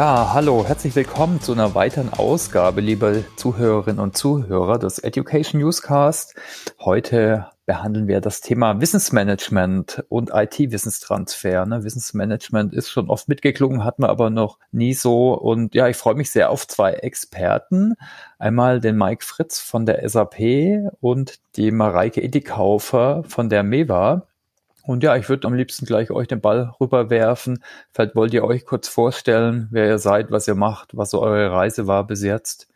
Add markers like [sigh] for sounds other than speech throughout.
Ja, hallo, herzlich willkommen zu einer weiteren Ausgabe, liebe Zuhörerinnen und Zuhörer des Education Newscast. Heute behandeln wir das Thema Wissensmanagement und IT-Wissenstransfer. Ne? Wissensmanagement ist schon oft mitgeklungen, hat man aber noch nie so. Und ja, ich freue mich sehr auf zwei Experten. Einmal den Mike Fritz von der SAP und die Mareike Iddikaufer von der MEWA. Und ja, ich würde am liebsten gleich euch den Ball rüberwerfen. Vielleicht wollt ihr euch kurz vorstellen, wer ihr seid, was ihr macht, was so eure Reise war bis jetzt.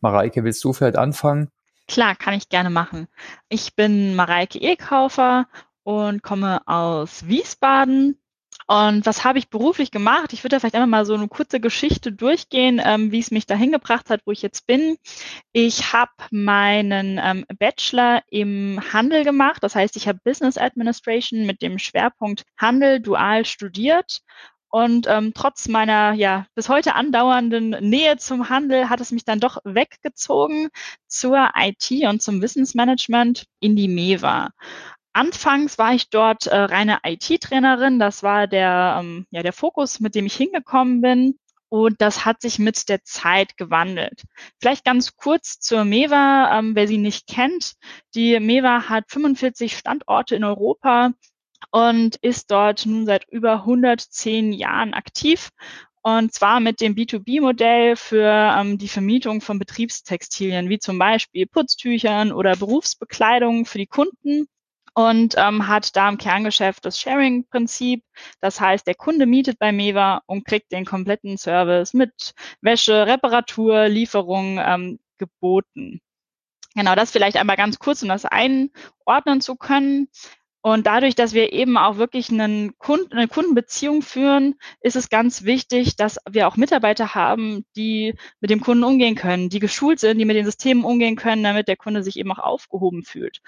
Mareike, willst du vielleicht anfangen? Klar, kann ich gerne machen. Ich bin Mareike Ehkaufer und komme aus Wiesbaden, und was habe ich beruflich gemacht? Ich würde da vielleicht einmal mal so eine kurze Geschichte durchgehen, ähm, wie es mich dahin gebracht hat, wo ich jetzt bin. Ich habe meinen ähm, Bachelor im Handel gemacht. Das heißt, ich habe Business Administration mit dem Schwerpunkt Handel dual studiert. Und ähm, trotz meiner ja bis heute andauernden Nähe zum Handel hat es mich dann doch weggezogen zur IT und zum Wissensmanagement in die MEWA. Anfangs war ich dort äh, reine IT-Trainerin. Das war der, ähm, ja, der Fokus, mit dem ich hingekommen bin. Und das hat sich mit der Zeit gewandelt. Vielleicht ganz kurz zur MEWA, ähm, wer sie nicht kennt. Die MEWA hat 45 Standorte in Europa und ist dort nun seit über 110 Jahren aktiv. Und zwar mit dem B2B-Modell für ähm, die Vermietung von Betriebstextilien, wie zum Beispiel Putztüchern oder Berufsbekleidung für die Kunden und ähm, hat da im Kerngeschäft das Sharing-Prinzip. Das heißt, der Kunde mietet bei Meva und kriegt den kompletten Service mit Wäsche, Reparatur, Lieferung ähm, geboten. Genau, das vielleicht einmal ganz kurz, um das einordnen zu können. Und dadurch, dass wir eben auch wirklich einen Kunden, eine Kundenbeziehung führen, ist es ganz wichtig, dass wir auch Mitarbeiter haben, die mit dem Kunden umgehen können, die geschult sind, die mit den Systemen umgehen können, damit der Kunde sich eben auch aufgehoben fühlt.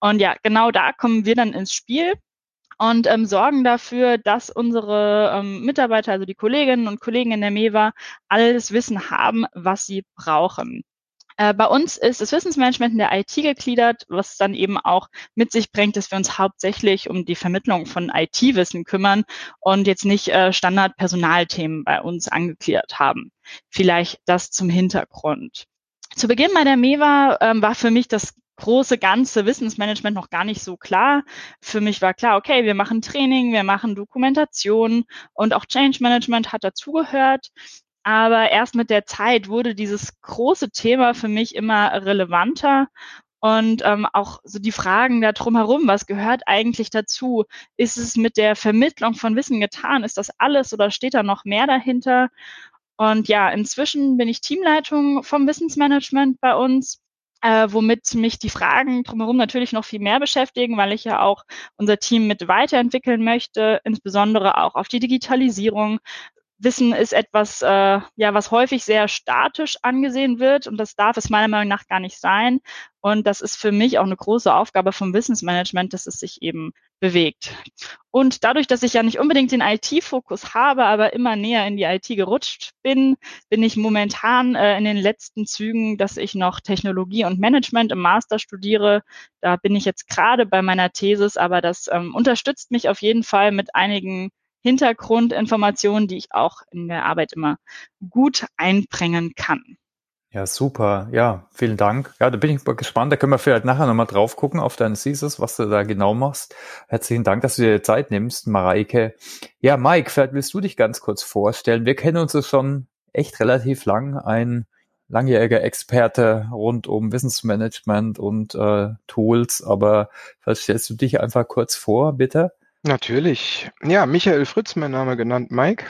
Und ja, genau da kommen wir dann ins Spiel und ähm, sorgen dafür, dass unsere ähm, Mitarbeiter, also die Kolleginnen und Kollegen in der MEWA, alles Wissen haben, was sie brauchen. Äh, bei uns ist das Wissensmanagement in der IT gegliedert, was dann eben auch mit sich bringt, dass wir uns hauptsächlich um die Vermittlung von IT-Wissen kümmern und jetzt nicht äh, Standard-Personalthemen bei uns angegliedert haben. Vielleicht das zum Hintergrund. Zu Beginn meiner MEWA ähm, war für mich das große ganze Wissensmanagement noch gar nicht so klar. Für mich war klar, okay, wir machen Training, wir machen Dokumentation und auch Change Management hat dazugehört. Aber erst mit der Zeit wurde dieses große Thema für mich immer relevanter und ähm, auch so die Fragen da drumherum, was gehört eigentlich dazu? Ist es mit der Vermittlung von Wissen getan? Ist das alles oder steht da noch mehr dahinter? Und ja, inzwischen bin ich Teamleitung vom Wissensmanagement bei uns, äh, womit mich die Fragen drumherum natürlich noch viel mehr beschäftigen, weil ich ja auch unser Team mit weiterentwickeln möchte, insbesondere auch auf die Digitalisierung, Wissen ist etwas, äh, ja, was häufig sehr statisch angesehen wird und das darf es meiner Meinung nach gar nicht sein. Und das ist für mich auch eine große Aufgabe vom Wissensmanagement, dass es sich eben bewegt. Und dadurch, dass ich ja nicht unbedingt den IT-Fokus habe, aber immer näher in die IT gerutscht bin, bin ich momentan äh, in den letzten Zügen, dass ich noch Technologie und Management im Master studiere. Da bin ich jetzt gerade bei meiner Thesis, aber das ähm, unterstützt mich auf jeden Fall mit einigen Hintergrundinformationen, die ich auch in der Arbeit immer gut einbringen kann. Ja, super. Ja, vielen Dank. Ja, da bin ich gespannt. Da können wir vielleicht nachher nochmal drauf gucken auf deinen Thesis, was du da genau machst. Herzlichen Dank, dass du dir Zeit nimmst, Mareike. Ja, Mike, vielleicht willst du dich ganz kurz vorstellen. Wir kennen uns schon echt relativ lang. Ein langjähriger Experte rund um Wissensmanagement und äh, Tools. Aber vielleicht stellst du dich einfach kurz vor, bitte. Natürlich. Ja, Michael Fritz, mein Name genannt Mike.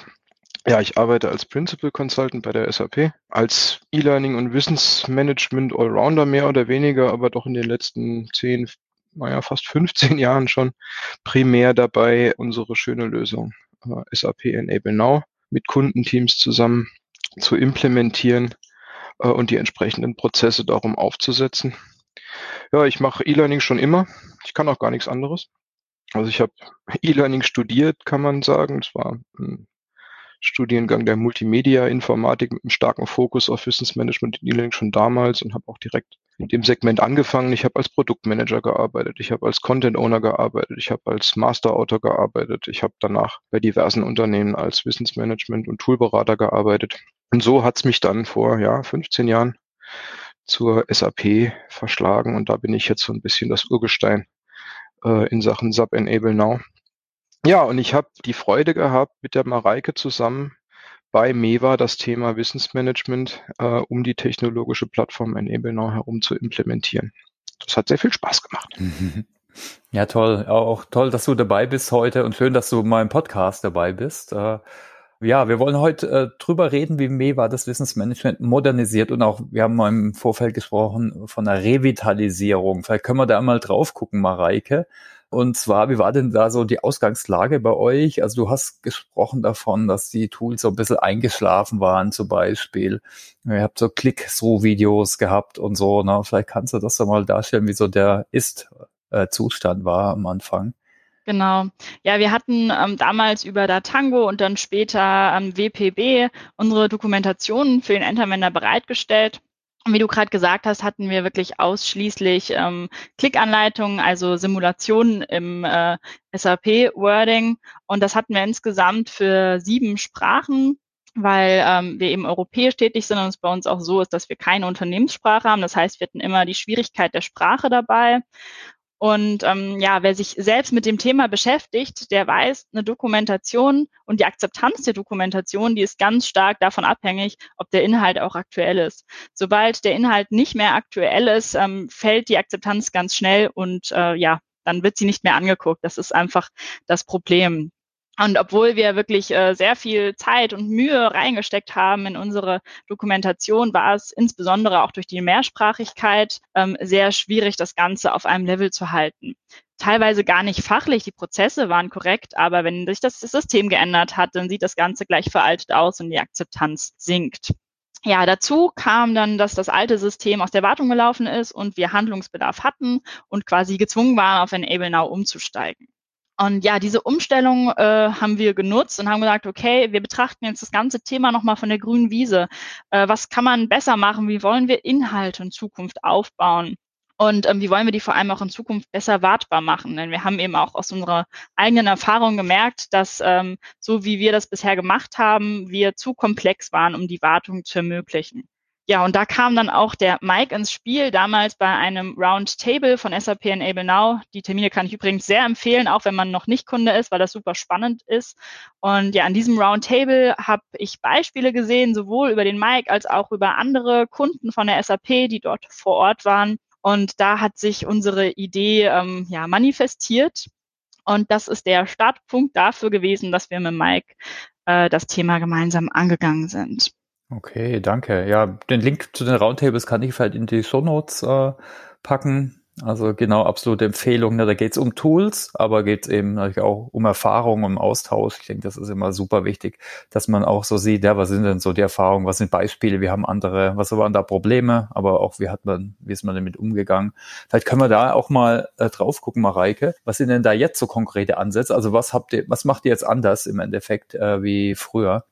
Ja, ich arbeite als Principal Consultant bei der SAP, als E-Learning und Wissensmanagement Allrounder mehr oder weniger, aber doch in den letzten zehn, naja, fast 15 [laughs] Jahren schon primär dabei, unsere schöne Lösung äh, SAP Enable Now mit Kundenteams zusammen zu implementieren äh, und die entsprechenden Prozesse darum aufzusetzen. Ja, ich mache E-Learning schon immer. Ich kann auch gar nichts anderes. Also ich habe E-Learning studiert, kann man sagen. Es war ein Studiengang der Multimedia-Informatik mit einem starken Fokus auf Wissensmanagement und E-Learning schon damals und habe auch direkt in dem Segment angefangen. Ich habe als Produktmanager gearbeitet, ich habe als Content Owner gearbeitet, ich habe als Master Autor gearbeitet, ich habe danach bei diversen Unternehmen als Wissensmanagement und Toolberater gearbeitet. Und so hat's mich dann vor ja 15 Jahren zur SAP verschlagen und da bin ich jetzt so ein bisschen das Urgestein äh, in Sachen SAP Enable Now. Ja, und ich habe die Freude gehabt, mit der Mareike zusammen bei MEWA das Thema Wissensmanagement äh, um die technologische Plattform Enable Now herum zu implementieren. Das hat sehr viel Spaß gemacht. [laughs] Ja, toll. Auch toll, dass du dabei bist heute und schön, dass du mal im Podcast dabei bist. Äh, ja, wir wollen heute äh, drüber reden, wie MEWA das Wissensmanagement modernisiert und auch, wir haben mal im Vorfeld gesprochen von einer Revitalisierung. Vielleicht können wir da mal drauf gucken, Mareike. Und zwar, wie war denn da so die Ausgangslage bei euch? Also du hast gesprochen davon, dass die Tools so ein bisschen eingeschlafen waren zum Beispiel. Ihr habt so Click-Through-Videos gehabt und so. Ne? Vielleicht kannst du das doch mal darstellen, wie so der Ist-Zustand war am Anfang. Genau. Ja, wir hatten ähm, damals über Datango und dann später ähm, WPB unsere Dokumentationen für den Enterwender bereitgestellt. Und wie du gerade gesagt hast, hatten wir wirklich ausschließlich ähm, Klickanleitungen, also Simulationen im äh, SAP-Wording. Und das hatten wir insgesamt für sieben Sprachen, weil ähm, wir eben europäisch tätig sind und es bei uns auch so ist, dass wir keine Unternehmenssprache haben. Das heißt, wir hatten immer die Schwierigkeit der Sprache dabei. Und ähm, ja, wer sich selbst mit dem Thema beschäftigt, der weiß, eine Dokumentation und die Akzeptanz der Dokumentation, die ist ganz stark davon abhängig, ob der Inhalt auch aktuell ist. Sobald der Inhalt nicht mehr aktuell ist, ähm, fällt die Akzeptanz ganz schnell und äh, ja, dann wird sie nicht mehr angeguckt. Das ist einfach das Problem. Und obwohl wir wirklich äh, sehr viel Zeit und Mühe reingesteckt haben in unsere Dokumentation, war es insbesondere auch durch die Mehrsprachigkeit ähm, sehr schwierig, das Ganze auf einem Level zu halten. Teilweise gar nicht fachlich, die Prozesse waren korrekt, aber wenn sich das System geändert hat, dann sieht das Ganze gleich veraltet aus und die Akzeptanz sinkt. Ja, dazu kam dann, dass das alte System aus der Wartung gelaufen ist und wir Handlungsbedarf hatten und quasi gezwungen waren, auf Enable Now umzusteigen. Und ja, diese Umstellung äh, haben wir genutzt und haben gesagt, okay, wir betrachten jetzt das ganze Thema nochmal von der grünen Wiese. Äh, was kann man besser machen? Wie wollen wir Inhalte in Zukunft aufbauen? Und ähm, wie wollen wir die vor allem auch in Zukunft besser wartbar machen? Denn wir haben eben auch aus unserer eigenen Erfahrung gemerkt, dass ähm, so wie wir das bisher gemacht haben, wir zu komplex waren, um die Wartung zu ermöglichen. Ja, und da kam dann auch der Mike ins Spiel, damals bei einem Roundtable von SAP Enable Now. Die Termine kann ich übrigens sehr empfehlen, auch wenn man noch nicht Kunde ist, weil das super spannend ist. Und ja, an diesem Roundtable habe ich Beispiele gesehen, sowohl über den Mike als auch über andere Kunden von der SAP, die dort vor Ort waren. Und da hat sich unsere Idee ähm, ja manifestiert. Und das ist der Startpunkt dafür gewesen, dass wir mit Mike äh, das Thema gemeinsam angegangen sind. Okay, danke. Ja, den Link zu den Roundtables kann ich vielleicht in die Show Notes äh, packen. Also genau, absolute Empfehlung. Ne? Da geht es um Tools, aber geht es eben natürlich auch um Erfahrung, um Austausch. Ich denke, das ist immer super wichtig, dass man auch so sieht, ja, was sind denn so die Erfahrungen, was sind Beispiele, wir haben andere, was waren da Probleme, aber auch wie hat man, wie ist man damit umgegangen. Vielleicht können wir da auch mal äh, drauf gucken, Mareike. Was sind denn da jetzt so konkrete Ansätze? Also was habt ihr, was macht ihr jetzt anders im Endeffekt äh, wie früher?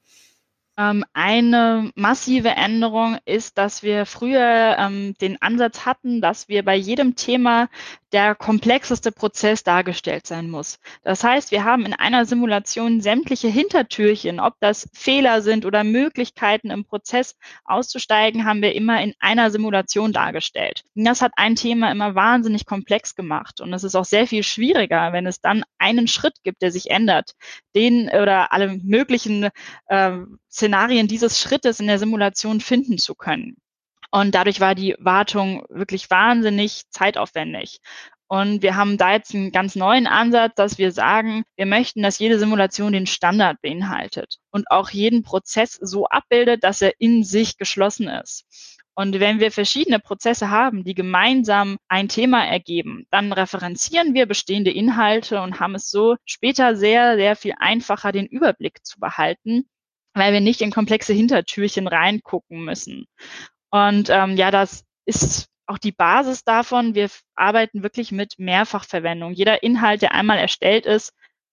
Ähm, eine massive Änderung ist, dass wir früher ähm, den Ansatz hatten, dass wir bei jedem Thema der komplexeste Prozess dargestellt sein muss. Das heißt, wir haben in einer Simulation sämtliche Hintertürchen, ob das Fehler sind oder Möglichkeiten im Prozess auszusteigen, haben wir immer in einer Simulation dargestellt. Das hat ein Thema immer wahnsinnig komplex gemacht. Und es ist auch sehr viel schwieriger, wenn es dann einen Schritt gibt, der sich ändert, den oder alle möglichen äh, Szenarien dieses Schrittes in der Simulation finden zu können. Und dadurch war die Wartung wirklich wahnsinnig zeitaufwendig. Und wir haben da jetzt einen ganz neuen Ansatz, dass wir sagen, wir möchten, dass jede Simulation den Standard beinhaltet und auch jeden Prozess so abbildet, dass er in sich geschlossen ist. Und wenn wir verschiedene Prozesse haben, die gemeinsam ein Thema ergeben, dann referenzieren wir bestehende Inhalte und haben es so später sehr, sehr viel einfacher, den Überblick zu behalten, weil wir nicht in komplexe Hintertürchen reingucken müssen. Und ähm, ja, das ist auch die Basis davon. Wir arbeiten wirklich mit Mehrfachverwendung. Jeder Inhalt, der einmal erstellt ist,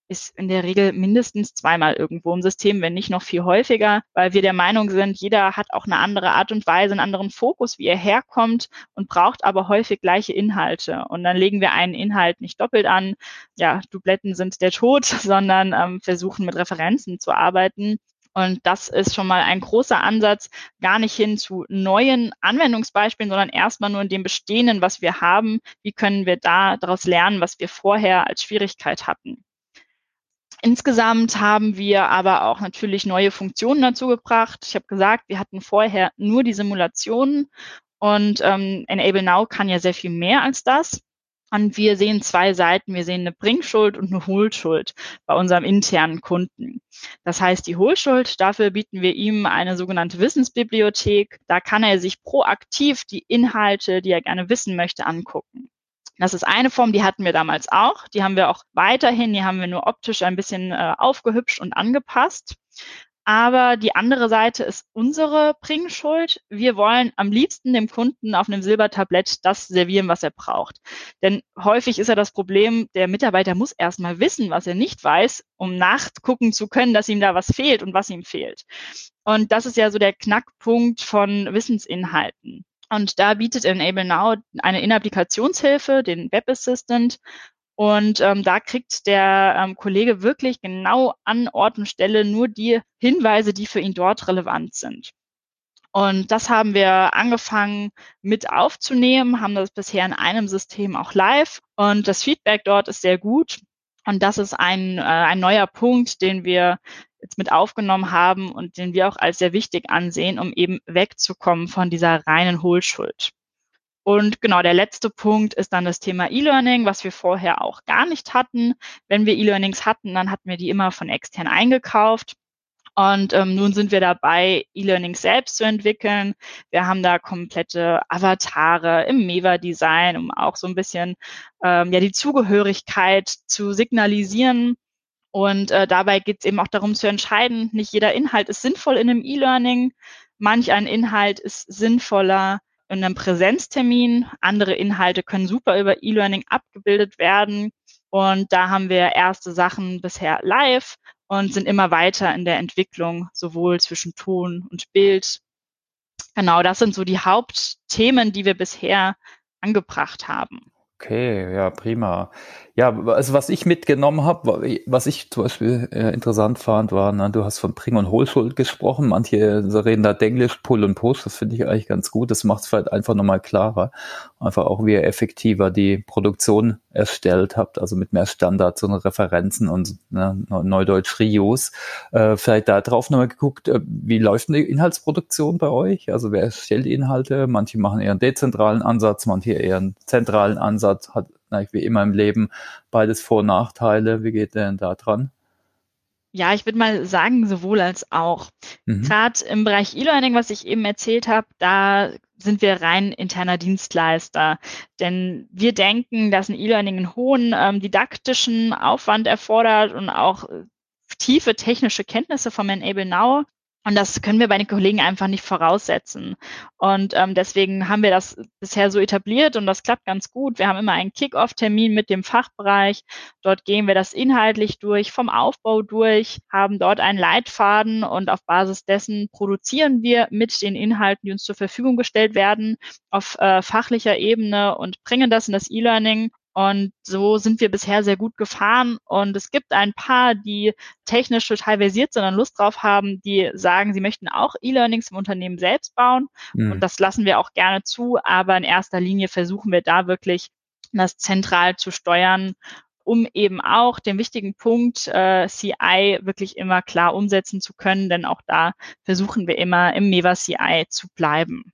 ist in der Regel mindestens zweimal irgendwo im System, wenn nicht noch viel häufiger, weil wir der Meinung sind, jeder hat auch eine andere Art und Weise, einen anderen Fokus, wie er herkommt und braucht aber häufig gleiche Inhalte. Und dann legen wir einen Inhalt nicht doppelt an, ja, Dubletten sind der Tod, [laughs] sondern ähm, versuchen mit Referenzen zu arbeiten und das ist schon mal ein großer Ansatz, gar nicht hin zu neuen Anwendungsbeispielen, sondern erstmal nur in dem Bestehenden, was wir haben. Wie können wir da daraus lernen, was wir vorher als Schwierigkeit hatten? Insgesamt haben wir aber auch natürlich neue Funktionen dazu gebracht. Ich habe gesagt, wir hatten vorher nur die Simulationen und ähm, Enable Now kann ja sehr viel mehr als das. Und wir sehen zwei Seiten. Wir sehen eine Bringschuld und eine Hohlschuld bei unserem internen Kunden. Das heißt, die Hohlschuld, dafür bieten wir ihm eine sogenannte Wissensbibliothek. Da kann er sich proaktiv die Inhalte, die er gerne wissen möchte, angucken. Das ist eine Form, die hatten wir damals auch. Die haben wir auch weiterhin, die haben wir nur optisch ein bisschen äh, aufgehübscht und angepasst. Aber die andere Seite ist unsere Bringschuld. Wir wollen am liebsten dem Kunden auf einem Silbertablett das servieren, was er braucht. Denn häufig ist ja das Problem, der Mitarbeiter muss erstmal wissen, was er nicht weiß, um nachgucken zu können, dass ihm da was fehlt und was ihm fehlt. Und das ist ja so der Knackpunkt von Wissensinhalten. Und da bietet Enable Now eine In-Applikationshilfe, den Web Assistant, und ähm, da kriegt der ähm, Kollege wirklich genau an Ort und Stelle nur die Hinweise, die für ihn dort relevant sind. Und das haben wir angefangen mit aufzunehmen, haben das bisher in einem System auch live. Und das Feedback dort ist sehr gut. Und das ist ein, äh, ein neuer Punkt, den wir jetzt mit aufgenommen haben und den wir auch als sehr wichtig ansehen, um eben wegzukommen von dieser reinen Hohlschuld. Und genau, der letzte Punkt ist dann das Thema E-Learning, was wir vorher auch gar nicht hatten. Wenn wir E-Learnings hatten, dann hatten wir die immer von extern eingekauft. Und ähm, nun sind wir dabei, E-Learning selbst zu entwickeln. Wir haben da komplette Avatare im Meva-Design, um auch so ein bisschen ähm, ja die Zugehörigkeit zu signalisieren. Und äh, dabei geht es eben auch darum zu entscheiden, nicht jeder Inhalt ist sinnvoll in einem E-Learning. Manch ein Inhalt ist sinnvoller in einem Präsenztermin. Andere Inhalte können super über E-Learning abgebildet werden. Und da haben wir erste Sachen bisher live und sind immer weiter in der Entwicklung, sowohl zwischen Ton und Bild. Genau, das sind so die Hauptthemen, die wir bisher angebracht haben. Okay, ja, prima. Ja, also was ich mitgenommen habe, was ich zum Beispiel äh, interessant fand, war, na, du hast von Bring- und Hohlschuld gesprochen. Manche reden da Englisch, Pull und Push. Das finde ich eigentlich ganz gut. Das macht es vielleicht einfach nochmal klarer. Einfach auch, wie ihr effektiver die Produktion erstellt habt, also mit mehr Standards und Referenzen und ne, Neudeutsch Rios. Äh, vielleicht da drauf nochmal geguckt, äh, wie läuft die Inhaltsproduktion bei euch? Also wer erstellt Inhalte? Manche machen eher einen dezentralen Ansatz, manche eher einen zentralen Ansatz. Hat wie immer im Leben beides Vor- und Nachteile. Wie geht denn da dran? Ja, ich würde mal sagen, sowohl als auch. Mhm. Gerade im Bereich E-Learning, was ich eben erzählt habe, da sind wir rein interner Dienstleister. Denn wir denken, dass ein E-Learning einen hohen ähm, didaktischen Aufwand erfordert und auch äh, tiefe technische Kenntnisse vom Enable Now. Und das können wir bei den Kollegen einfach nicht voraussetzen. Und ähm, deswegen haben wir das bisher so etabliert und das klappt ganz gut. Wir haben immer einen Kick-off-Termin mit dem Fachbereich. Dort gehen wir das inhaltlich durch, vom Aufbau durch, haben dort einen Leitfaden und auf Basis dessen produzieren wir mit den Inhalten, die uns zur Verfügung gestellt werden, auf äh, fachlicher Ebene und bringen das in das E-Learning und so sind wir bisher sehr gut gefahren. Und es gibt ein paar, die technisch total versiert sind und Lust drauf haben, die sagen, sie möchten auch E-Learnings im Unternehmen selbst bauen. Mhm. Und das lassen wir auch gerne zu. Aber in erster Linie versuchen wir da wirklich, das zentral zu steuern um eben auch den wichtigen Punkt äh, CI wirklich immer klar umsetzen zu können, denn auch da versuchen wir immer im Meva CI zu bleiben.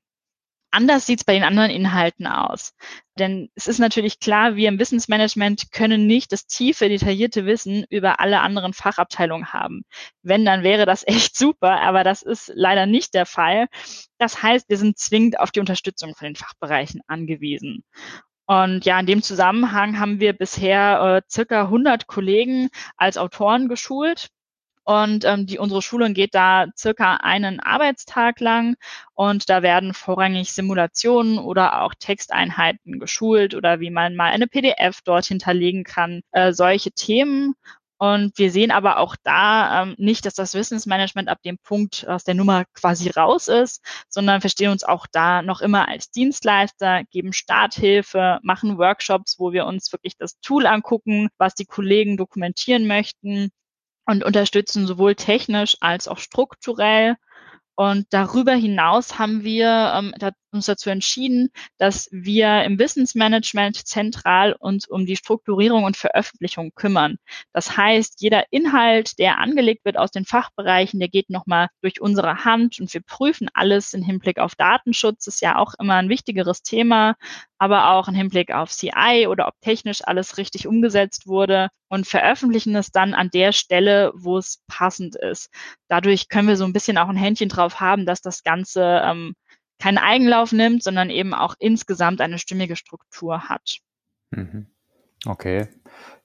Anders sieht es bei den anderen Inhalten aus. Denn es ist natürlich klar, wir im Wissensmanagement können nicht das tiefe, detaillierte Wissen über alle anderen Fachabteilungen haben. Wenn, dann wäre das [laughs] echt super, aber das ist leider nicht der Fall. Das heißt, wir sind zwingend auf die Unterstützung von den Fachbereichen angewiesen. Und ja, in dem Zusammenhang haben wir bisher äh, circa 100 Kollegen als Autoren geschult. Und ähm, die, unsere Schulung geht da circa einen Arbeitstag lang und da werden vorrangig Simulationen oder auch Texteinheiten geschult oder wie man mal eine PDF dort hinterlegen kann, äh, solche Themen. Und wir sehen aber auch da ähm, nicht, dass das Wissensmanagement ab dem Punkt aus der Nummer quasi raus ist, sondern verstehen uns auch da noch immer als Dienstleister, geben Starthilfe, machen Workshops, wo wir uns wirklich das Tool angucken, was die Kollegen dokumentieren möchten und unterstützen sowohl technisch als auch strukturell. Und darüber hinaus haben wir ähm, uns dazu entschieden, dass wir im Wissensmanagement zentral uns um die Strukturierung und Veröffentlichung kümmern. Das heißt, jeder Inhalt, der angelegt wird aus den Fachbereichen, der geht nochmal durch unsere Hand und wir prüfen alles im Hinblick auf Datenschutz. Ist ja auch immer ein wichtigeres Thema, aber auch im Hinblick auf CI oder ob technisch alles richtig umgesetzt wurde und veröffentlichen es dann an der Stelle, wo es passend ist. Dadurch können wir so ein bisschen auch ein Händchen drauf haben, dass das Ganze ähm, keinen Eigenlauf nimmt, sondern eben auch insgesamt eine stimmige Struktur hat. Mhm. Okay.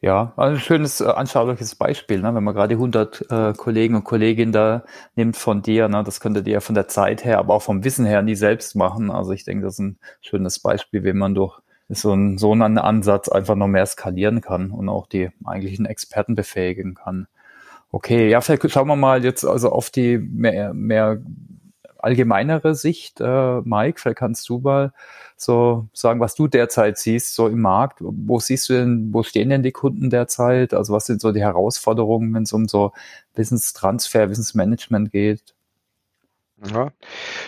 Ja, also ein schönes, äh, anschauliches Beispiel, ne? wenn man gerade 100 äh, Kollegen und Kolleginnen da nimmt von dir, ne? das könntet ihr von der Zeit her, aber auch vom Wissen her nie selbst machen. Also ich denke, das ist ein schönes Beispiel, wie man durch so einen, so einen Ansatz einfach noch mehr skalieren kann und auch die eigentlichen Experten befähigen kann. Okay, ja, vielleicht schauen wir mal jetzt also auf die mehr, mehr allgemeinere Sicht, äh, Mike, vielleicht kannst du mal so sagen, was du derzeit siehst, so im Markt. Wo siehst du denn, wo stehen denn die Kunden derzeit? Also was sind so die Herausforderungen, wenn es um so Wissenstransfer, Wissensmanagement geht? Ja,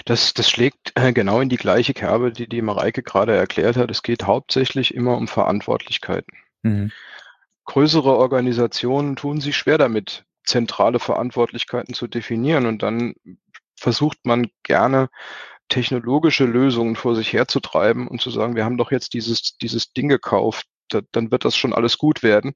das, das schlägt äh, genau in die gleiche Kerbe, die die Mareike gerade erklärt hat. Es geht hauptsächlich immer um Verantwortlichkeiten. Mhm. Größere Organisationen tun sich schwer damit, zentrale Verantwortlichkeiten zu definieren und dann versucht man gerne technologische Lösungen vor sich herzutreiben und zu sagen, wir haben doch jetzt dieses, dieses Ding gekauft, da, dann wird das schon alles gut werden.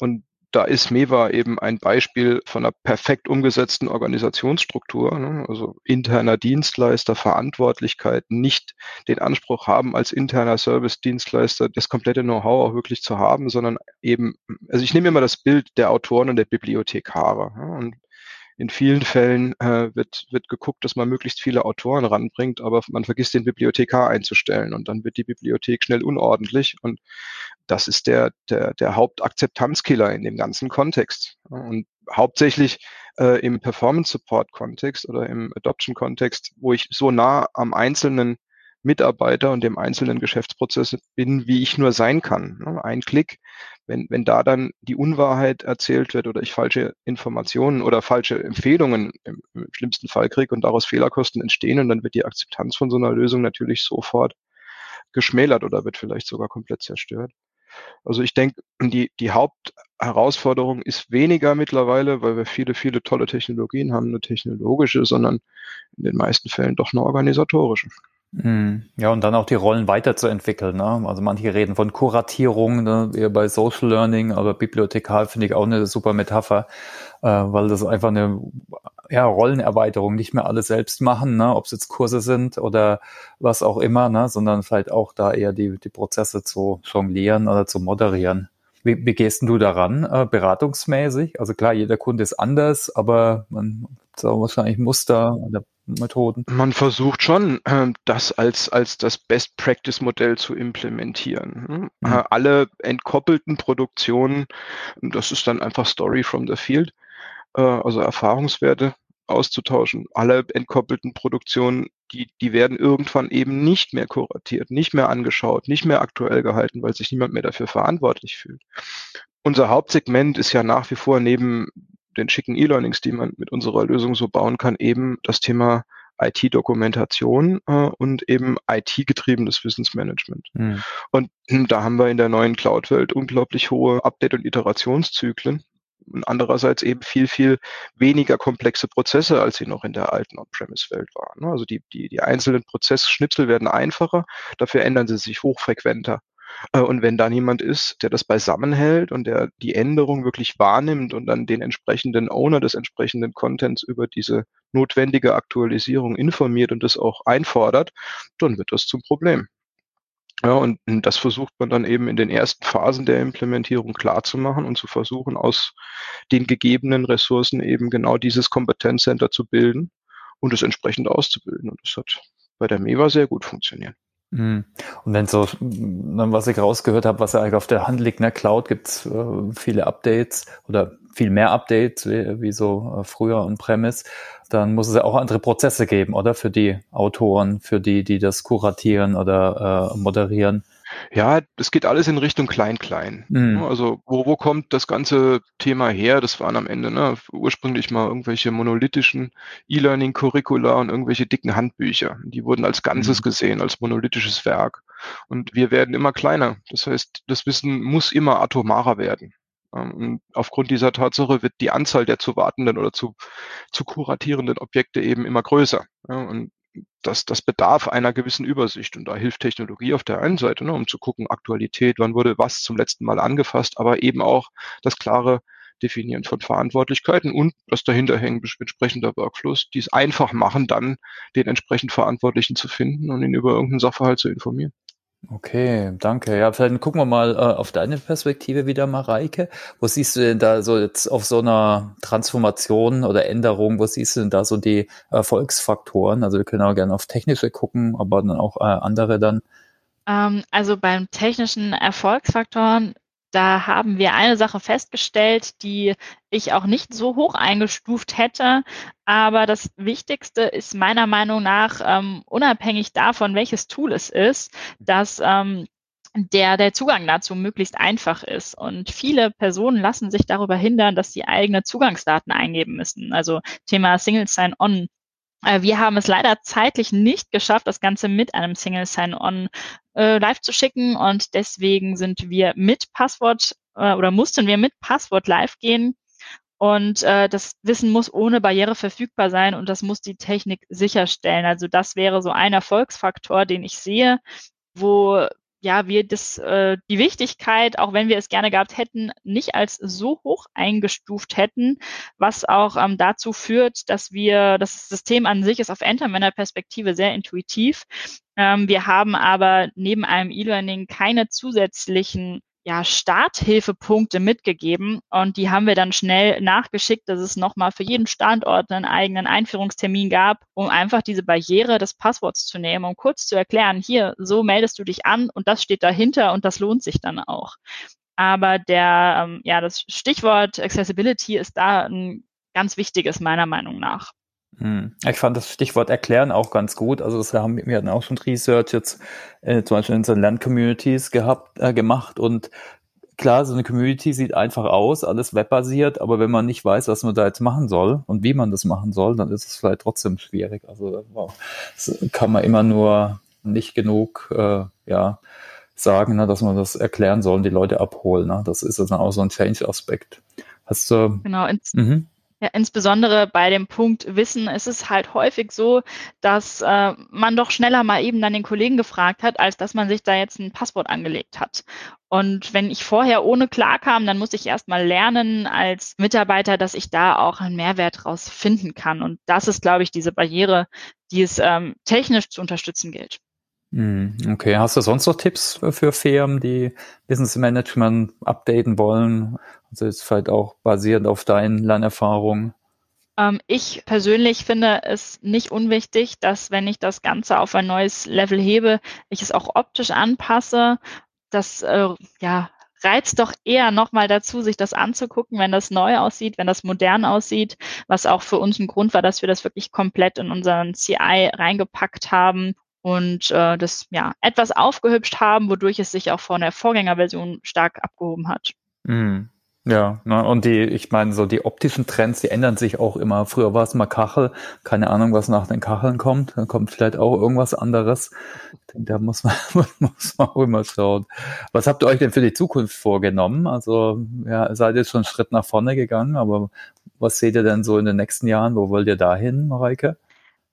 Und da ist Meva eben ein Beispiel von einer perfekt umgesetzten Organisationsstruktur, ne? also interner Dienstleister, Verantwortlichkeit, nicht den Anspruch haben, als interner Service-Dienstleister das komplette Know-how auch wirklich zu haben, sondern eben, also ich nehme immer das Bild der Autoren und der Bibliothekare. Ne? Und in vielen Fällen äh, wird, wird geguckt, dass man möglichst viele Autoren ranbringt, aber man vergisst den Bibliothekar einzustellen und dann wird die Bibliothek schnell unordentlich und das ist der, der, der Hauptakzeptanzkiller in dem ganzen Kontext. Und hauptsächlich äh, im Performance-Support-Kontext oder im Adoption-Kontext, wo ich so nah am einzelnen Mitarbeiter und dem einzelnen Geschäftsprozess bin, wie ich nur sein kann. Ne? Ein Klick, wenn, wenn da dann die Unwahrheit erzählt wird oder ich falsche Informationen oder falsche Empfehlungen im, im schlimmsten Fall kriege und daraus Fehlerkosten entstehen und dann wird die Akzeptanz von so einer Lösung natürlich sofort geschmälert oder wird vielleicht sogar komplett zerstört. Also ich denke, die, die Hauptherausforderung ist weniger mittlerweile, weil wir viele, viele tolle Technologien haben, eine technologische, sondern in den meisten Fällen doch eine organisatorische. Mhm. Ja, und dann auch die Rollen weiterzuentwickeln. Ne? Also manche reden von Kuratierung, ne? eher bei Social Learning, aber Bibliothekar finde ich auch eine super Metapher, äh, weil das einfach eine ja, Rollenerweiterung, nicht mehr alle selbst machen, ne? ob es jetzt Kurse sind oder was auch immer, ne? sondern vielleicht auch da eher die, die Prozesse zu jonglieren oder zu moderieren. Wie, wie gehst du daran, äh, beratungsmäßig? Also klar, jeder Kunde ist anders, aber man hat wahrscheinlich Muster oder Methoden. Man versucht schon, äh, das als, als das Best-Practice-Modell zu implementieren. Hm? Mhm. Äh, alle entkoppelten Produktionen, das ist dann einfach Story from the Field, äh, also Erfahrungswerte auszutauschen. Alle entkoppelten Produktionen, die, die werden irgendwann eben nicht mehr kuratiert, nicht mehr angeschaut, nicht mehr aktuell gehalten, weil sich niemand mehr dafür verantwortlich fühlt. Unser Hauptsegment ist ja nach wie vor neben den schicken E-Learnings, die man mit unserer Lösung so bauen kann, eben das Thema IT-Dokumentation äh, und eben IT-getriebenes Wissensmanagement. Mhm. Und hm, da haben wir in der neuen Cloud-Welt unglaublich hohe Update- und Iterationszyklen und andererseits eben viel, viel weniger komplexe Prozesse, als sie noch in der alten On-Premise-Welt waren. Also die, die, die einzelnen Prozessschnipsel werden einfacher, dafür ändern sie sich hochfrequenter. Äh, und wenn da niemand ist, der das beisammenhält und der die Änderung wirklich wahrnimmt und dann den entsprechenden Owner des entsprechenden Contents über diese notwendige Aktualisierung informiert und das auch einfordert, dann wird das zum Problem. Ja, und das versucht man dann eben in den ersten Phasen der Implementierung klarzumachen und zu versuchen, aus den gegebenen Ressourcen eben genau dieses Kompetenzcenter zu bilden und es entsprechend auszubilden. Und das hat bei der MEWA sehr gut funktioniert. Mhm. Und wenn so, was ich rausgehört habe, was ja eigentlich auf der Hand liegt, der Cloud gibt es äh, viele Updates oder viel mehr Updates wie, wie so äh, früher und Premise, dann muss es ja auch andere Prozesse geben, oder? Für die Autoren, für die, die das kuratieren oder äh, moderieren. Ja, es geht alles in Richtung Klein-Klein. Mhm. Also wo, wo kommt das ganze Thema her? Das waren am Ende ne, ursprünglich mal irgendwelche monolithischen E-Learning-Curricula und irgendwelche dicken Handbücher. Die wurden als Ganzes mhm. gesehen, als monolithisches Werk. Und wir werden immer kleiner. Das heißt, das Wissen muss immer atomarer werden. Ähm, und aufgrund dieser Tatsache wird die Anzahl der zu wartenden oder zu, zu kuratierenden Objekte eben immer größer. Und das, das bedarf einer gewissen Übersicht. Und da hilft Technologie auf der einen Seite, ne, um zu gucken, Aktualität, wann wurde was zum letzten Mal angefasst, aber eben auch das klare Definieren von Verantwortlichkeiten und das dahinter hängen entsprechender Workflows, die es einfach machen, dann den entsprechend Verantwortlichen zu finden und ihn über irgendeinen Sachverhalt zu informieren. Okay, danke. Ja, vielleicht gucken wir mal äh, auf deine Perspektive wieder, Mareike. Wo siehst du denn da so jetzt auf so einer Transformation oder Änderung, wo siehst du denn da so die Erfolgsfaktoren? Also wir können auch gerne auf technische gucken, aber dann auch äh, andere dann. Ähm, also beim technischen Erfolgsfaktoren da haben wir eine Sache festgestellt, die ich auch nicht so hoch eingestuft hätte. Aber das Wichtigste ist meiner Meinung nach, ähm, unabhängig davon, welches Tool es ist, dass ähm, der, der Zugang dazu möglichst einfach ist. Und viele Personen lassen sich darüber hindern, dass sie eigene Zugangsdaten eingeben müssen. Also Thema Single Sign-On wir haben es leider zeitlich nicht geschafft, das Ganze mit einem Single Sign-On äh, live zu schicken und deswegen sind wir mit Passwort äh, oder mussten wir mit Passwort live gehen. Und äh, das Wissen muss ohne Barriere verfügbar sein und das muss die Technik sicherstellen. Also das wäre so ein Erfolgsfaktor, den ich sehe, wo ja, wir das, äh, die Wichtigkeit, auch wenn wir es gerne gehabt hätten, nicht als so hoch eingestuft hätten, was auch ähm, dazu führt, dass wir, das System an sich ist auf Enterminer-Perspektive sehr intuitiv. Ähm, wir haben aber neben einem E-Learning keine zusätzlichen ja, Starthilfepunkte mitgegeben und die haben wir dann schnell nachgeschickt, dass es nochmal für jeden Standort einen eigenen Einführungstermin gab, um einfach diese Barriere des Passworts zu nehmen, um kurz zu erklären, hier, so meldest du dich an und das steht dahinter und das lohnt sich dann auch. Aber der, ähm, ja, das Stichwort Accessibility ist da ein ganz wichtiges meiner Meinung nach. Hm. Ich fand das Stichwort erklären auch ganz gut. Also das haben wir hatten auch schon Research jetzt äh, zum Beispiel in unseren Lerncommunities gehabt, äh, gemacht und klar, so eine Community sieht einfach aus, alles webbasiert, aber wenn man nicht weiß, was man da jetzt machen soll und wie man das machen soll, dann ist es vielleicht trotzdem schwierig. Also wow, das kann man immer nur nicht genug äh, ja, sagen, ne, dass man das erklären soll und die Leute abholen. Ne? Das ist dann auch so ein Change-Aspekt. Hast du. Genau, mhm. Ja, insbesondere bei dem Punkt Wissen ist es halt häufig so, dass äh, man doch schneller mal eben dann den Kollegen gefragt hat, als dass man sich da jetzt ein Passwort angelegt hat. Und wenn ich vorher ohne klar kam, dann muss ich erst mal lernen als Mitarbeiter, dass ich da auch einen Mehrwert raus finden kann. Und das ist, glaube ich, diese Barriere, die es ähm, technisch zu unterstützen gilt. Hm, okay, hast du sonst noch Tipps für Firmen, die Business Management updaten wollen? Also jetzt vielleicht auch basierend auf deinen Lernerfahrungen. Ähm, ich persönlich finde es nicht unwichtig, dass wenn ich das Ganze auf ein neues Level hebe, ich es auch optisch anpasse. Das äh, ja, reizt doch eher nochmal dazu, sich das anzugucken, wenn das neu aussieht, wenn das modern aussieht, was auch für uns ein Grund war, dass wir das wirklich komplett in unseren CI reingepackt haben und äh, das ja etwas aufgehübscht haben, wodurch es sich auch von der Vorgängerversion stark abgehoben hat. Mhm. Ja, ne, und die, ich meine, so die optischen Trends, die ändern sich auch immer. Früher war es mal Kachel, keine Ahnung, was nach den Kacheln kommt. Dann kommt vielleicht auch irgendwas anderes. Da muss man, [laughs] muss man auch immer schauen. Was habt ihr euch denn für die Zukunft vorgenommen? Also, ja, seid ihr schon einen Schritt nach vorne gegangen, aber was seht ihr denn so in den nächsten Jahren? Wo wollt ihr dahin, Mareike?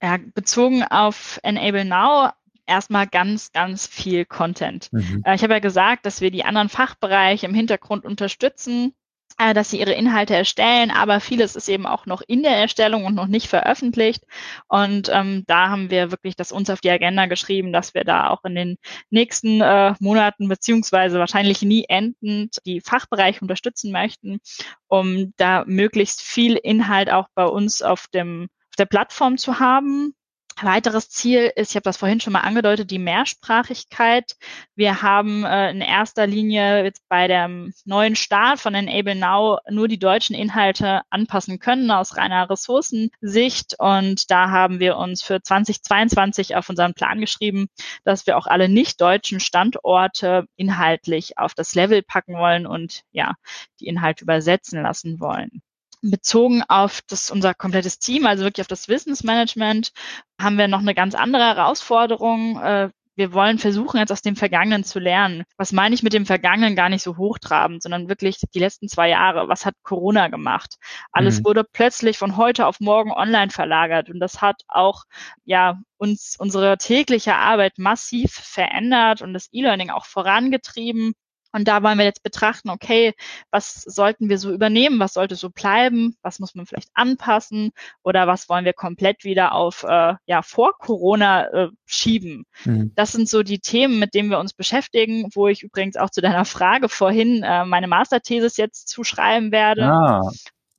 Ja, bezogen auf Enable Now erstmal ganz, ganz viel Content. Mhm. Äh, ich habe ja gesagt, dass wir die anderen Fachbereiche im Hintergrund unterstützen, äh, dass sie ihre Inhalte erstellen, aber vieles ist eben auch noch in der Erstellung und noch nicht veröffentlicht. Und ähm, da haben wir wirklich das uns auf die Agenda geschrieben, dass wir da auch in den nächsten äh, Monaten beziehungsweise wahrscheinlich nie endend die Fachbereiche unterstützen möchten, um da möglichst viel Inhalt auch bei uns auf dem der Plattform zu haben. Weiteres Ziel ist, ich habe das vorhin schon mal angedeutet, die Mehrsprachigkeit. Wir haben äh, in erster Linie jetzt bei dem neuen Start von Enable Now nur die deutschen Inhalte anpassen können aus reiner Ressourcensicht. Und da haben wir uns für 2022 auf unseren Plan geschrieben, dass wir auch alle nicht deutschen Standorte inhaltlich auf das Level packen wollen und ja, die Inhalte übersetzen lassen wollen bezogen auf das, unser komplettes Team, also wirklich auf das Wissensmanagement, haben wir noch eine ganz andere Herausforderung. Äh, wir wollen versuchen, jetzt aus dem Vergangenen zu lernen. Was meine ich mit dem Vergangenen gar nicht so hochtrabend, sondern wirklich die letzten zwei Jahre. Was hat Corona gemacht? Alles mhm. wurde plötzlich von heute auf morgen online verlagert und das hat auch, ja, uns unsere tägliche Arbeit massiv verändert und das E-Learning auch vorangetrieben. Und da wollen wir jetzt betrachten, okay, was sollten wir so übernehmen, was sollte so bleiben, was muss man vielleicht anpassen oder was wollen wir komplett wieder auf äh, ja vor Corona äh, schieben. Mhm. Das sind so die Themen, mit denen wir uns beschäftigen, wo ich übrigens auch zu deiner Frage vorhin äh, meine Masterthesis jetzt zuschreiben werde. Ah.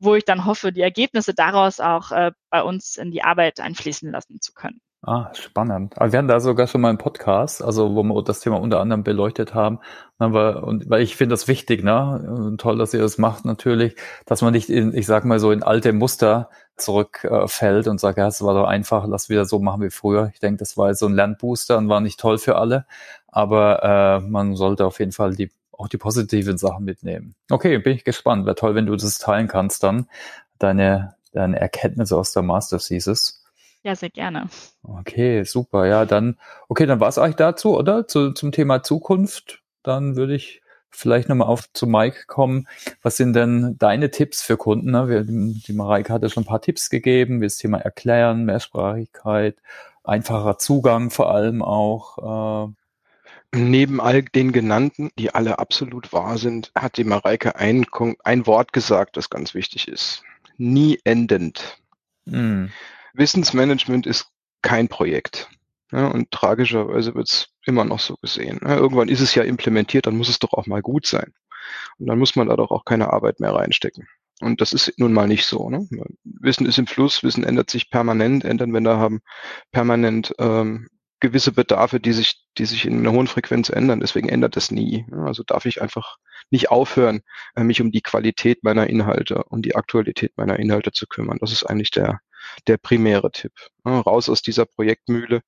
wo ich dann hoffe, die Ergebnisse daraus auch äh, bei uns in die Arbeit einfließen lassen zu können. Ah, spannend. Aber wir hatten da sogar schon mal einen Podcast, also wo wir das Thema unter anderem beleuchtet haben. Aber, und weil ich finde das wichtig, ne? toll, dass ihr das macht natürlich, dass man nicht in, ich sag mal so, in alte Muster zurückfällt äh, und sagt, ja, es war doch einfach, lass wieder so machen wie früher. Ich denke, das war so ein Lernbooster und war nicht toll für alle. Aber äh, man sollte auf jeden Fall die auch die positiven Sachen mitnehmen. Okay, bin ich gespannt. Wäre toll, wenn du das teilen kannst dann, deine, deine Erkenntnisse aus der Master Thesis. Ja, sehr gerne. Okay, super. Ja, dann, okay, dann war es eigentlich dazu, oder? Zu, zum Thema Zukunft. Dann würde ich vielleicht nochmal auf zu Mike kommen. Was sind denn deine Tipps für Kunden? Ne? Wir, die Mareike hatte schon ein paar Tipps gegeben, wie das Thema Erklären, Mehrsprachigkeit, einfacher Zugang vor allem auch. Äh, Neben all den genannten, die alle absolut wahr sind, hat die Mareike ein, ein Wort gesagt, das ganz wichtig ist. Nie endend. Mm. Wissensmanagement ist kein Projekt. Ja, und tragischerweise wird es immer noch so gesehen. Ja, irgendwann ist es ja implementiert, dann muss es doch auch mal gut sein. Und dann muss man da doch auch keine Arbeit mehr reinstecken. Und das ist nun mal nicht so. Ne? Wissen ist im Fluss, Wissen ändert sich permanent, Endanwender haben permanent ähm, gewisse Bedarfe, die sich, die sich in einer hohen Frequenz ändern. Deswegen ändert das nie. Also darf ich einfach nicht aufhören, äh, mich um die Qualität meiner Inhalte, um die Aktualität meiner Inhalte zu kümmern. Das ist eigentlich der, der primäre Tipp. Raus aus dieser Projektmühle,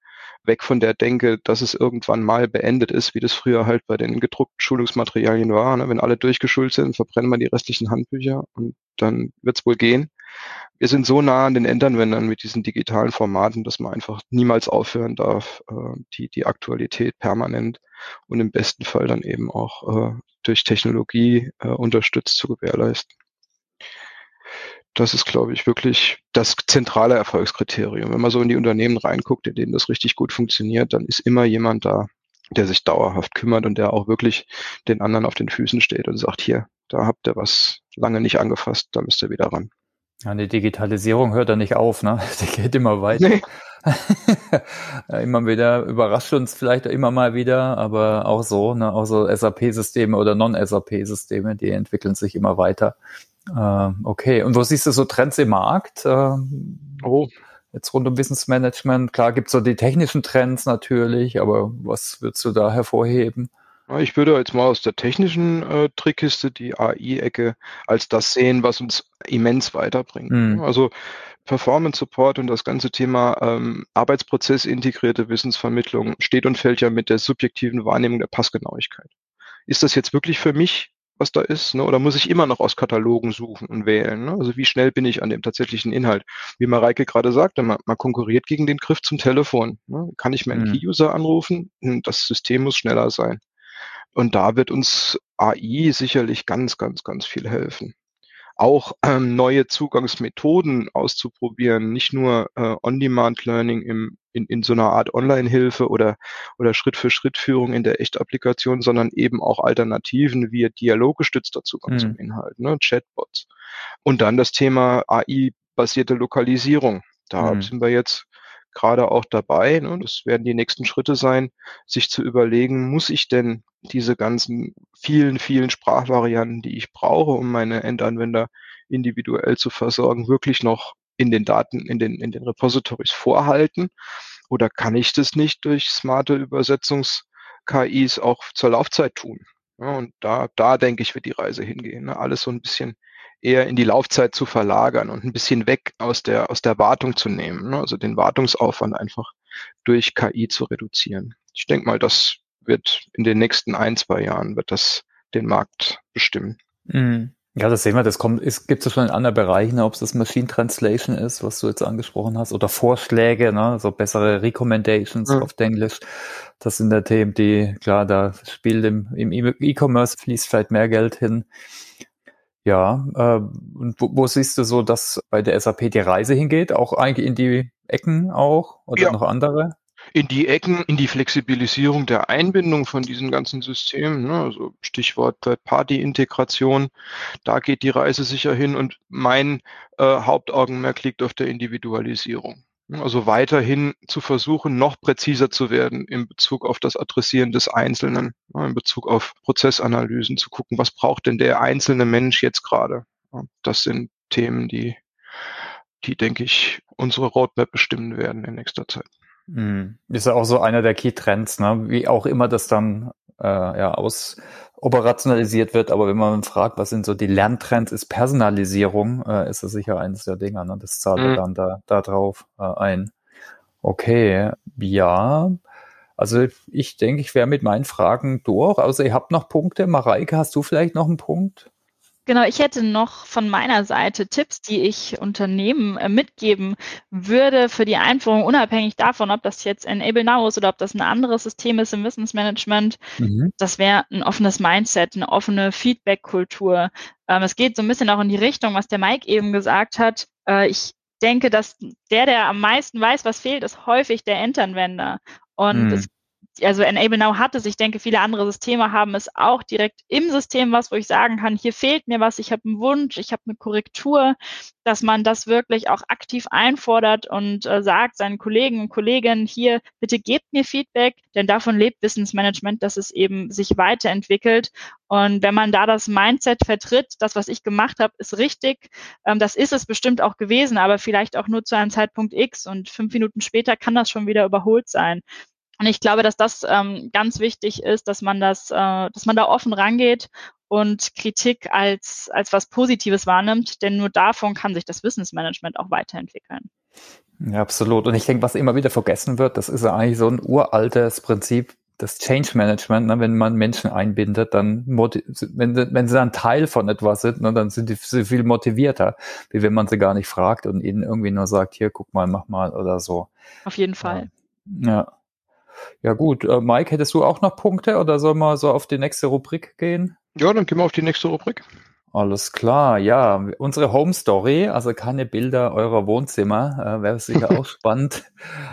weg von der Denke, dass es irgendwann mal beendet ist, wie das früher halt bei den gedruckten Schulungsmaterialien war. Ne? Wenn alle durchgeschult sind, verbrennen wir die restlichen Handbücher und dann wird es wohl gehen. Wir sind so nah an den Endanwendern mit diesen digitalen Formaten, dass man einfach niemals aufhören darf, äh, die, die Aktualität permanent und im besten Fall dann eben auch äh, durch Technologie äh, unterstützt zu gewährleisten. Das ist, glaube ich, wirklich das zentrale Erfolgskriterium. Wenn man so in die Unternehmen reinguckt, in denen das richtig gut funktioniert, dann ist immer jemand da, der sich dauerhaft kümmert und der auch wirklich den anderen auf den Füßen steht und sagt, hier, da habt ihr was lange nicht angefasst, da müsst ihr wieder ran. Ja, die Digitalisierung hört ja nicht auf, ne? [laughs] Die geht immer weiter. Nee. [laughs] immer wieder überrascht uns vielleicht immer mal wieder, aber auch so, ne? Auch so SAP-Systeme oder Non-SAP-Systeme, die entwickeln sich immer weiter. Äh, okay, und wo siehst du so Trends im Markt? Äh, oh. Jetzt rund um Wissensmanagement, klar gibt's so die technischen Trends natürlich, aber was würdest du da hervorheben? Ich würde jetzt mal aus der technischen äh, Trickkiste die AI-Ecke als das sehen, was uns immens weiterbringt. Mhm. Also Performance Support und das ganze Thema ähm, Arbeitsprozess integrierte Wissensvermittlung steht und fällt ja mit der subjektiven Wahrnehmung der Passgenauigkeit. Ist das jetzt wirklich für mich was da ist, ne? oder muss ich immer noch aus Katalogen suchen und wählen? Ne? Also wie schnell bin ich an dem tatsächlichen Inhalt? Wie Mareike gerade sagte, man, man konkurriert gegen den Griff zum Telefon. Ne? Kann ich mir einen mhm. Key-User anrufen? Hm, das System muss schneller sein. Und da wird uns AI sicherlich ganz, ganz, ganz viel helfen auch ähm, neue Zugangsmethoden auszuprobieren, nicht nur äh, On-Demand-Learning im, in, in so einer Art Online-Hilfe oder, oder Schritt-für-Schritt-Führung in der Echt-Applikation, sondern eben auch Alternativen wie dialoggestützter Zugang mhm. zum Inhalt, ne, Chatbots. Und dann das Thema AI-basierte Lokalisierung. Da mhm. sind wir jetzt gerade auch dabei, ne, das werden die nächsten Schritte sein, sich zu überlegen, muss ich denn diese ganzen vielen, vielen Sprachvarianten, die ich brauche, um meine Endanwender individuell zu versorgen, wirklich noch in den Daten, in den, in den Repositories vorhalten? Oder kann ich das nicht durch smarte Übersetzungs-KIs auch zur Laufzeit tun? Ja, und da, da denke ich, wird die Reise hingehen. Ne? Alles so ein bisschen eher in die Laufzeit zu verlagern und ein bisschen weg aus der, aus der Wartung zu nehmen. Ne? Also den Wartungsaufwand einfach durch KI zu reduzieren. Ich denke mal, das wird in den nächsten ein, zwei Jahren wird das den Markt bestimmen. Mhm. Ja, das sehen wir, das kommt, es gibt es schon in anderen Bereichen, ob es das Machine Translation ist, was du jetzt angesprochen hast, oder Vorschläge, ne, so bessere Recommendations mhm. auf Englisch. Das sind der Themen, die, klar, da spielt im, im E-Commerce fließt vielleicht mehr Geld hin. Ja, äh, und wo, wo siehst du so, dass bei der SAP die Reise hingeht? Auch eigentlich in die Ecken auch oder ja. noch andere? In die Ecken, in die Flexibilisierung der Einbindung von diesen ganzen Systemen, ne, also Stichwort Third-Party-Integration, da geht die Reise sicher hin und mein äh, Hauptaugenmerk liegt auf der Individualisierung. Also weiterhin zu versuchen, noch präziser zu werden in Bezug auf das Adressieren des Einzelnen, ne, in Bezug auf Prozessanalysen, zu gucken, was braucht denn der einzelne Mensch jetzt gerade. Das sind Themen, die, die, denke ich, unsere Roadmap bestimmen werden in nächster Zeit. Mhm. Ist ja auch so einer der Key-Trends, ne? wie auch immer das dann äh, ja, aus operationalisiert wird. Aber wenn man fragt, was sind so die Lerntrends, ist Personalisierung, äh, ist das sicher eines der Dinge. Ne? Das zahlt mhm. dann da, da drauf äh, ein. Okay, ja. Also ich denke, ich wäre mit meinen Fragen durch. Also ihr habt noch Punkte. Mareike, hast du vielleicht noch einen Punkt? Genau, ich hätte noch von meiner Seite Tipps, die ich Unternehmen äh, mitgeben würde für die Einführung, unabhängig davon, ob das jetzt Enable Now ist oder ob das ein anderes System ist im Wissensmanagement. Mhm. Das wäre ein offenes Mindset, eine offene Feedback-Kultur. Ähm, es geht so ein bisschen auch in die Richtung, was der Mike eben gesagt hat. Äh, ich denke, dass der, der am meisten weiß, was fehlt, ist häufig der Endanwender. Und mhm. es also Enable Now hat es. Ich denke, viele andere Systeme haben es auch direkt im System was, wo ich sagen kann, hier fehlt mir was, ich habe einen Wunsch, ich habe eine Korrektur, dass man das wirklich auch aktiv einfordert und äh, sagt seinen Kollegen und Kolleginnen hier, bitte gebt mir Feedback, denn davon lebt Wissensmanagement, dass es eben sich weiterentwickelt. Und wenn man da das Mindset vertritt, das, was ich gemacht habe, ist richtig, ähm, das ist es bestimmt auch gewesen, aber vielleicht auch nur zu einem Zeitpunkt X und fünf Minuten später kann das schon wieder überholt sein. Und ich glaube, dass das ähm, ganz wichtig ist, dass man das, äh, dass man da offen rangeht und Kritik als, als was Positives wahrnimmt, denn nur davon kann sich das Wissensmanagement auch weiterentwickeln. Ja, absolut. Und ich denke, was immer wieder vergessen wird, das ist ja eigentlich so ein uraltes Prinzip, das Change Management, ne, wenn man Menschen einbindet, dann wenn, wenn sie dann Teil von etwas sind, ne, dann sind sie viel motivierter, wie wenn man sie gar nicht fragt und ihnen irgendwie nur sagt, hier, guck mal, mach mal oder so. Auf jeden Fall. Ja. Ja gut, äh, Mike, hättest du auch noch Punkte oder soll man so auf die nächste Rubrik gehen? Ja, dann gehen wir auf die nächste Rubrik. Alles klar, ja. Unsere Home Story, also keine Bilder eurer Wohnzimmer, äh, wäre sicher [laughs] auch spannend.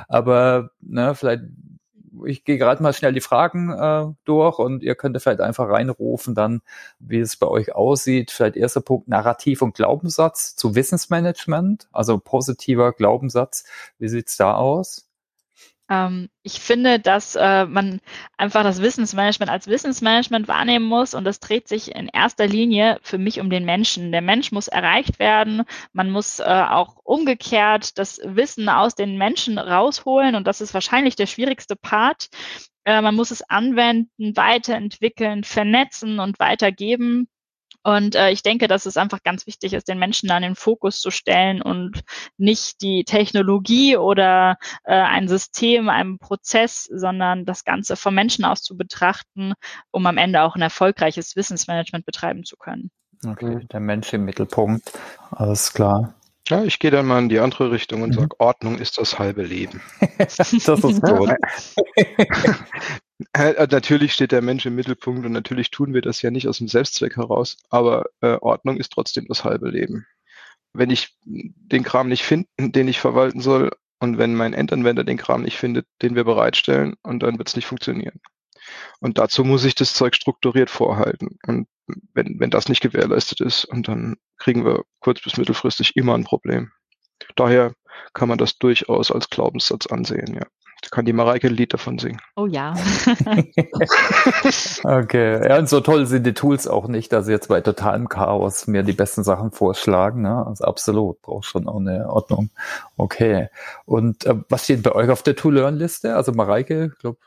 Aber ne, vielleicht, ich gehe gerade mal schnell die Fragen äh, durch und ihr könnt vielleicht einfach reinrufen, dann, wie es bei euch aussieht. Vielleicht erster Punkt, Narrativ und Glaubenssatz zu Wissensmanagement, also positiver Glaubenssatz. Wie sieht's da aus? Ähm, ich finde, dass äh, man einfach das Wissensmanagement als Wissensmanagement wahrnehmen muss und das dreht sich in erster Linie für mich um den Menschen. Der Mensch muss erreicht werden. Man muss äh, auch umgekehrt das Wissen aus den Menschen rausholen und das ist wahrscheinlich der schwierigste Part. Äh, man muss es anwenden, weiterentwickeln, vernetzen und weitergeben. Und äh, ich denke, dass es einfach ganz wichtig ist, den Menschen da in den Fokus zu stellen und nicht die Technologie oder äh, ein System, einen Prozess, sondern das Ganze vom Menschen aus zu betrachten, um am Ende auch ein erfolgreiches Wissensmanagement betreiben zu können. Okay, der Mensch im Mittelpunkt. Alles klar. Ja, ich gehe dann mal in die andere Richtung und mhm. sage, Ordnung ist das halbe Leben. [laughs] das ist [laughs] gut. [laughs] Äh, natürlich steht der Mensch im Mittelpunkt und natürlich tun wir das ja nicht aus dem Selbstzweck heraus, aber äh, Ordnung ist trotzdem das halbe Leben. Wenn ich den Kram nicht finde, den ich verwalten soll, und wenn mein Endanwender den Kram nicht findet, den wir bereitstellen, und dann wird es nicht funktionieren. Und dazu muss ich das Zeug strukturiert vorhalten. Und wenn, wenn das nicht gewährleistet ist, und dann kriegen wir kurz- bis mittelfristig immer ein Problem. Daher kann man das durchaus als Glaubenssatz ansehen, ja. Kann die Mareike ein Lied davon singen. Oh ja. [laughs] okay. Ja, und so toll sind die Tools auch nicht, dass sie jetzt bei totalem Chaos mir die besten Sachen vorschlagen. Ne? Also absolut, braucht schon auch eine Ordnung. Okay. Und äh, was steht bei euch auf der To-Learn-Liste? Also Mareike, ich glaube,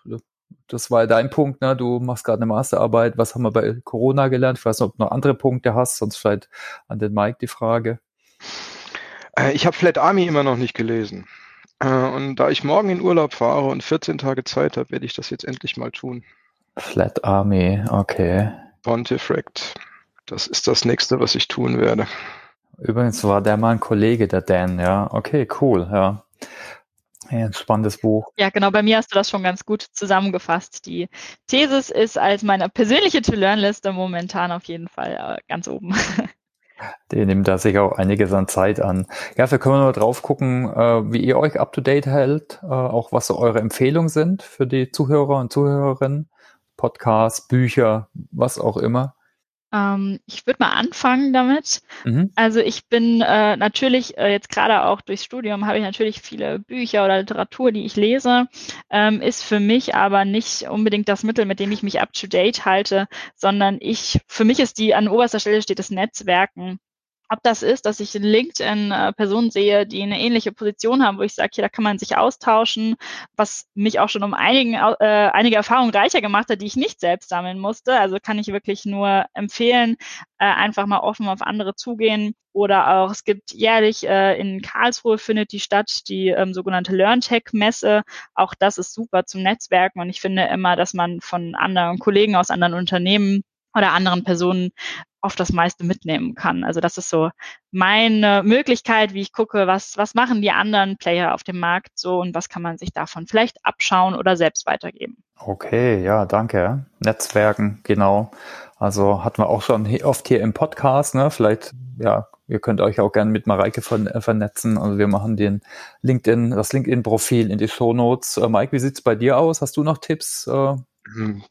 das war dein Punkt, ne? Du machst gerade eine Masterarbeit. Was haben wir bei Corona gelernt? Ich weiß nicht, ob du noch andere Punkte hast, sonst vielleicht an den Mike die Frage. Äh, ich habe Flat Army immer noch nicht gelesen. Äh, und da ich morgen in Urlaub fahre und 14 Tage Zeit habe, werde ich das jetzt endlich mal tun. Flat Army, okay. Pontifract. Das ist das nächste, was ich tun werde. Übrigens war der mal ein Kollege, der Dan, ja. Okay, cool, ja. Ja, ein spannendes Buch. Ja, genau. Bei mir hast du das schon ganz gut zusammengefasst. Die Thesis ist als meine persönliche To-Learn-Liste momentan auf jeden Fall äh, ganz oben. [laughs] Die nimmt da sich auch einiges an Zeit an. Ja, wir können mal drauf gucken, äh, wie ihr euch up to date hält, äh, auch was so eure Empfehlungen sind für die Zuhörer und Zuhörerinnen. Podcasts, Bücher, was auch immer. Ähm, ich würde mal anfangen damit. Mhm. Also ich bin äh, natürlich äh, jetzt gerade auch durchs Studium habe ich natürlich viele Bücher oder Literatur, die ich lese, ähm, ist für mich aber nicht unbedingt das Mittel, mit dem ich mich up to date halte, sondern ich, für mich ist die an oberster Stelle steht das Netzwerken ob das ist, dass ich in LinkedIn äh, Personen sehe, die eine ähnliche Position haben, wo ich sage, hier, da kann man sich austauschen, was mich auch schon um einigen, äh, einige Erfahrungen reicher gemacht hat, die ich nicht selbst sammeln musste. Also kann ich wirklich nur empfehlen, äh, einfach mal offen auf andere zugehen. Oder auch, es gibt jährlich äh, in Karlsruhe findet die statt, die ähm, sogenannte LearnTech-Messe. Auch das ist super zum Netzwerken und ich finde immer, dass man von anderen Kollegen aus anderen Unternehmen oder anderen Personen oft das meiste mitnehmen kann. Also das ist so meine Möglichkeit, wie ich gucke, was, was machen die anderen Player auf dem Markt so und was kann man sich davon vielleicht abschauen oder selbst weitergeben. Okay, ja, danke. Netzwerken, genau. Also hatten wir auch schon oft hier im Podcast, ne? Vielleicht, ja, ihr könnt euch auch gerne mit Mareike vernetzen. Also wir machen den LinkedIn, das LinkedIn-Profil in die Show Notes. Äh, Mike, wie sieht's bei dir aus? Hast du noch Tipps? Äh,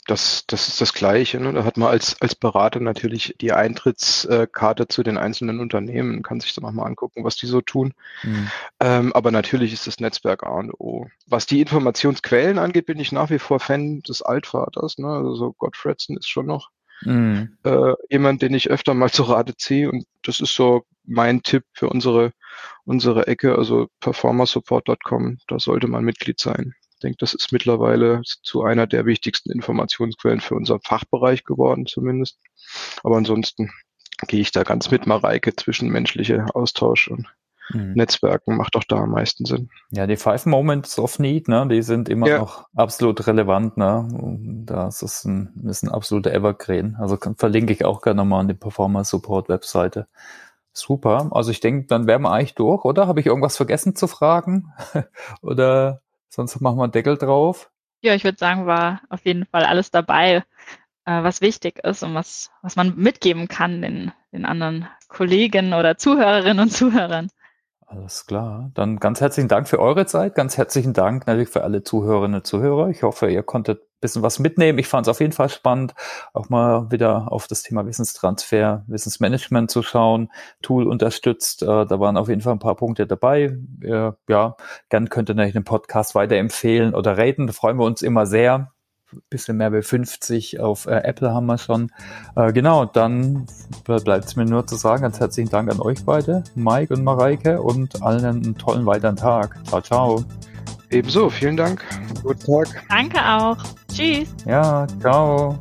das, das ist das Gleiche. Ne? Da hat man als, als Berater natürlich die Eintrittskarte zu den einzelnen Unternehmen, kann sich dann nochmal angucken, was die so tun. Mhm. Ähm, aber natürlich ist das Netzwerk A und O. Was die Informationsquellen angeht, bin ich nach wie vor Fan des Altvaters. Ne? Also so Gottfredson ist schon noch mhm. äh, jemand, den ich öfter mal zu Rate ziehe. Und das ist so mein Tipp für unsere, unsere Ecke, also performersupport.com. Da sollte man Mitglied sein denke, das ist mittlerweile zu einer der wichtigsten Informationsquellen für unseren Fachbereich geworden zumindest. Aber ansonsten gehe ich da ganz mit Mareike, zwischenmenschliche Austausch und mhm. Netzwerken macht auch da am meisten Sinn. Ja, die Five Moments of Need, ne, die sind immer ja. noch absolut relevant, ne. Das ist ein, ist ein absoluter Evergreen. Also kann, verlinke ich auch gerne mal an die Performance Support Webseite. Super. Also ich denke, dann wären wir eigentlich durch, oder? Habe ich irgendwas vergessen zu fragen? [laughs] oder Sonst machen wir einen Deckel drauf. Ja, ich würde sagen, war auf jeden Fall alles dabei, äh, was wichtig ist und was, was man mitgeben kann den, den anderen Kollegen oder Zuhörerinnen und Zuhörern. Alles klar. Dann ganz herzlichen Dank für eure Zeit. Ganz herzlichen Dank natürlich für alle Zuhörerinnen und Zuhörer. Ich hoffe, ihr konntet ein bisschen was mitnehmen. Ich fand es auf jeden Fall spannend, auch mal wieder auf das Thema Wissenstransfer, Wissensmanagement zu schauen. Tool unterstützt. Äh, da waren auf jeden Fall ein paar Punkte dabei. Ja, gern könnt ihr natürlich den Podcast weiterempfehlen oder raten. Da freuen wir uns immer sehr bisschen mehr wie 50 auf äh, Apple haben wir schon. Äh, genau, dann bleibt es mir nur zu sagen, ganz herzlichen Dank an euch beide, Mike und Mareike und allen einen tollen weiteren Tag. Ciao, ciao. Ebenso, vielen Dank. Guten Tag. Danke auch. Tschüss. Ja, ciao.